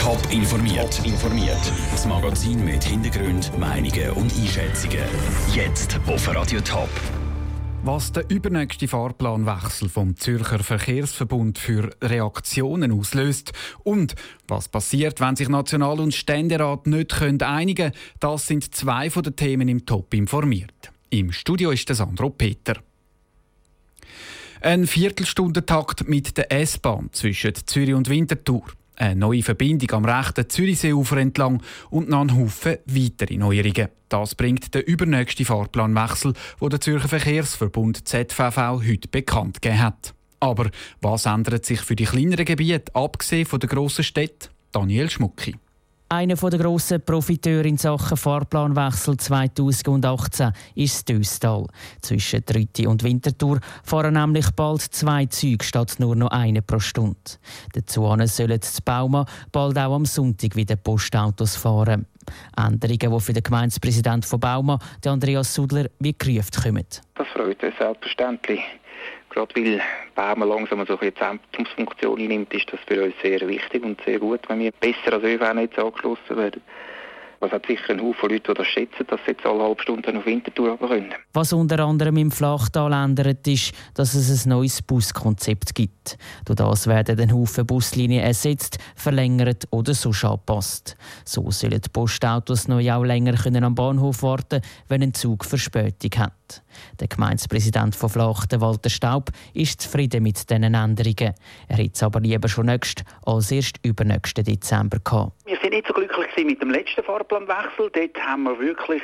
Top informiert. informiert. Das Magazin mit Hintergrund, Meinungen und Einschätzungen. Jetzt auf Radio Top. Was der übernächste Fahrplanwechsel vom Zürcher Verkehrsverbund für Reaktionen auslöst und was passiert, wenn sich National- und Ständerat nicht einigen können, das sind zwei von den Themen im Top informiert. Im Studio ist der Sandro Peter. Ein Viertelstundentakt mit der S-Bahn zwischen Zürich und Winterthur. Eine neue Verbindung am rechten Zürichseeufer entlang und noch ein Haufen weitere Neuerungen. Das bringt der übernächste Fahrplanwechsel, wo der Zürcher Verkehrsverbund ZVV heute bekannt gegeben hat. Aber was ändert sich für die kleineren Gebiete, abgesehen von der grossen Städte? Daniel Schmucki. Einer der grossen Profiteure in Sachen Fahrplanwechsel 2018 ist Döstal. Zwischen Rütti und Winterthur fahren nämlich bald zwei Züge statt nur noch eine pro Stunde. Dazu sollen zu Bauma bald auch am Sonntag wieder Postautos fahren. Änderungen, die für den Gemeindepräsident von Bauma, Andreas Sudler, wie gerufen kommen. Das freut uns selbstverständlich. Gerade weil Bern langsam so eine Zentrumsfunktion einnimmt, ist das für uns sehr wichtig und sehr gut, wenn wir besser als ÖV-Netz angeschlossen werden. Was hat sicher ein Haufen Leute, die das schätzen, dass sie jetzt alle halbe Stunden auf Winterthur können. Was unter anderem im Flachtal ändert, ist, dass es ein neues Buskonzept gibt. Durch das werden ein Haufen Buslinien ersetzt, verlängert oder so angepasst. So sollen die Postautos neu auch länger können am Bahnhof warten wenn ein Zug Verspätung hat. Der Gemeindepräsident von Flachten, Walter Staub, ist zufrieden mit diesen Änderungen. Er hätte es aber lieber schon nächst als erst übernächsten Dezember gehabt. Wir sind nicht so glücklich mit dem letzten Fahrplanwechsel. Dort haben wir wirklich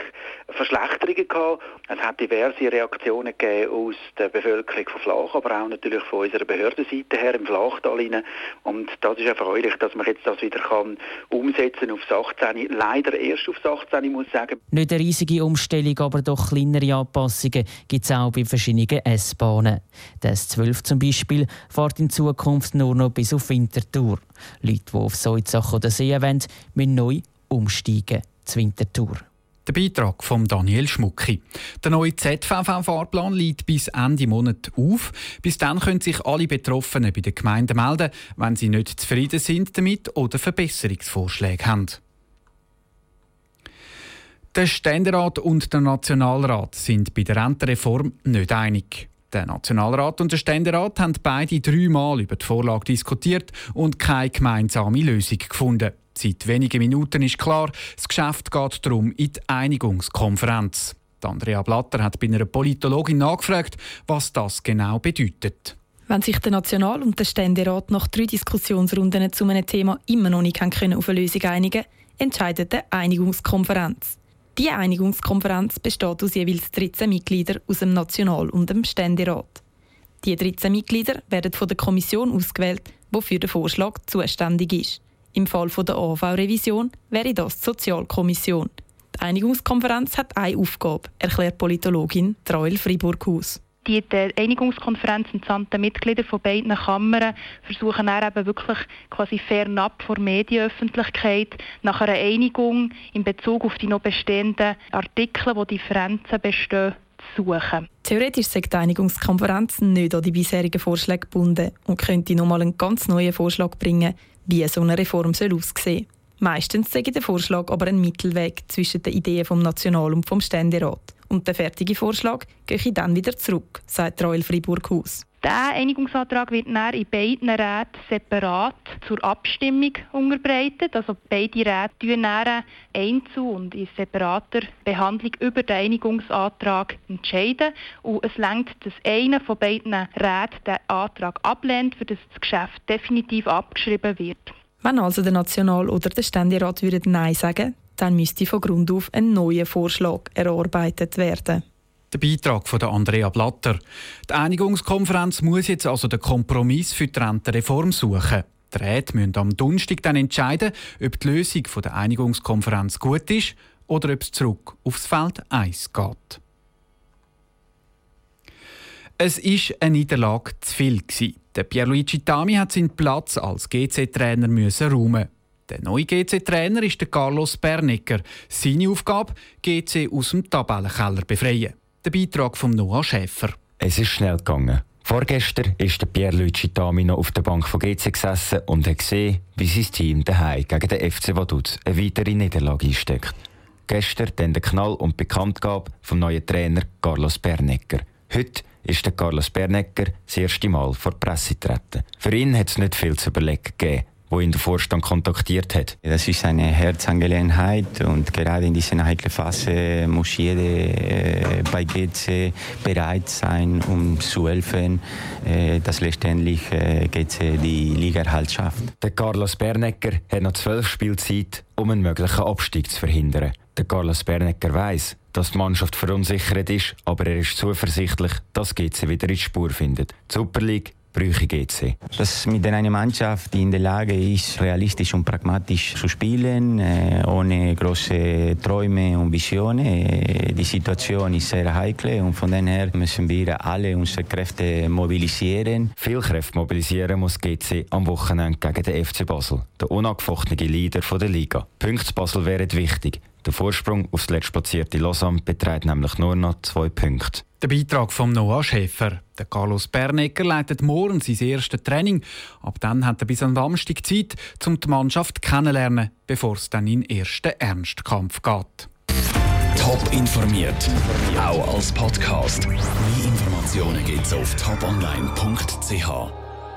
Verschlechterungen gehabt. Es hat diverse Reaktionen gegeben aus der Bevölkerung von Flach, aber auch natürlich von unserer Behördenseite her im Flachtal rein. Und das ist erfreulich, dass man jetzt das wieder kann umsetzen auf 18. Leider erst auf 18. muss ich sagen. Nicht eine riesige Umstellung, aber doch kleinere Anpassungen gibt es auch bei verschiedenen S-Bahnen. Das 12 zum Beispiel fährt in Zukunft nur noch bis auf Winterthur. Leute, die auf Soizach oder See wollen, müssen neu umsteigen. Zur Winterthur. Der Beitrag von Daniel Schmucki. Der neue ZVV-Fahrplan liegt bis Ende Monat auf. Bis dann können sich alle Betroffenen bei der Gemeinde melden, wenn sie nicht zufrieden sind damit oder Verbesserungsvorschläge haben. Der Ständerat und der Nationalrat sind bei der Rentenreform nicht einig. Der Nationalrat und der Ständerat haben beide dreimal über die Vorlage diskutiert und keine gemeinsame Lösung gefunden. Seit wenigen Minuten ist klar, das Geschäft geht darum in die Einigungskonferenz. Andrea Blatter hat bei einer Politologin nachgefragt, was das genau bedeutet. Wenn sich der National- und der Ständerat nach drei Diskussionsrunden zu einem Thema immer noch nicht auf eine Lösung einigen entscheidet die Einigungskonferenz. Die Einigungskonferenz besteht aus jeweils 13 Mitgliedern aus dem National- und dem Ständerat. Die 13 Mitglieder werden von der Kommission ausgewählt, die für den Vorschlag zuständig ist. Im Fall der AV-Revision wäre das die Sozialkommission. Die Einigungskonferenz hat eine Aufgabe, erklärt Politologin Trail Friburghaus die Einigungskonferenz entsandten Mitglieder von beiden Kammern versuchen dann eben wirklich quasi fernab vor Medienöffentlichkeit nach einer Einigung in Bezug auf die noch bestehenden Artikel, wo Differenzen bestehen, zu suchen. Theoretisch sagt die Einigungskonferenz nicht an die bisherigen Vorschläge gebunden und könnte nochmal einen ganz neuen Vorschlag bringen, wie so eine Reform soll aussehen soll. Meistens sage der Vorschlag aber ein Mittelweg zwischen den Ideen vom National- und vom Ständerat. Und der fertige Vorschlag gehe ich dann wieder zurück, sagt Royal Fribourg-Haus. Der Einigungsantrag wird dann in beiden Räten separat zur Abstimmung unterbreitet. Also beide Räte tun dann einzeln und in separater Behandlung über den Einigungsantrag entscheiden. Und es längt, dass einer von beiden Räten den Antrag ablehnt, für das das Geschäft definitiv abgeschrieben wird. Wenn also der National- oder der Ständerat Nein sagen, dann müsste von Grund auf ein neuer Vorschlag erarbeitet werden. Der Beitrag von Andrea Blatter. Die Einigungskonferenz muss jetzt also den Kompromiss für die Rentenreform suchen. Die Räte müssen am Donnerstag dann entscheiden, ob die Lösung der Einigungskonferenz gut ist oder ob es zurück aufs Feld 1 geht. Es war eine Niederlage zu viel. Der Pierluigi Tami hat seinen Platz als GC-Trainer räumen. Der neue GC-Trainer ist der Carlos Bernecker. Seine Aufgabe: GC aus dem Tabellenkeller befreien. Der Beitrag von Noah Schäfer. Es ist schnell gegangen. Vorgestern ist der Pierluigi Tamino auf der Bank von GC gesessen und hat gesehen, wie sein Team daheim gegen den FC Vaduz eine weitere Niederlage einsteckt. Gestern dann der Knall und Bekanntgabe vom neuen Trainer Carlos Bernecker. Heute ist der Carlos Bernecker das erste Mal vor die Presse getreten. Für ihn hat es nicht viel zu überlegen gegeben wo ihn der Vorstand kontaktiert hat. Das ist eine Herzangelegenheit und gerade in dieser heiklen Phase muss jeder äh, bei GC bereit sein, um zu helfen, äh, dass letztendlich äh, GC die Liga erhalt schafft. Der Carlos Bernecker hat noch zwölf Spielzeit, um einen möglichen Abstieg zu verhindern. Der Carlos Bernecker weiß, dass die Mannschaft verunsichert ist, aber er ist zuversichtlich, dass GC wieder in die Spur findet. Die Super League bräuchte GC? Dass mit einer Mannschaft, die in der Lage ist, realistisch und pragmatisch zu spielen, äh, ohne große Träume und Visionen. Äh, die Situation ist sehr heikel und von daher müssen wir alle unsere Kräfte mobilisieren. Viel Kräfte mobilisieren muss GC am Wochenende gegen den FC Basel, der unangefochtene Leader der Liga. Punkte Basel wären wichtig. Der Vorsprung aufs letztplatzierte Lausanne beträgt nämlich nur noch zwei Punkte. Der Beitrag von Noah Schäfer. Der Carlos Bernecker leitet morgen sein erstes Training. Ab dann hat er bis am Samstag Zeit, um die Mannschaft kennenzulernen, bevor es dann in den ersten Ernstkampf geht. Top informiert, auch als Podcast. Mehr Informationen gibt es auf toponline.ch.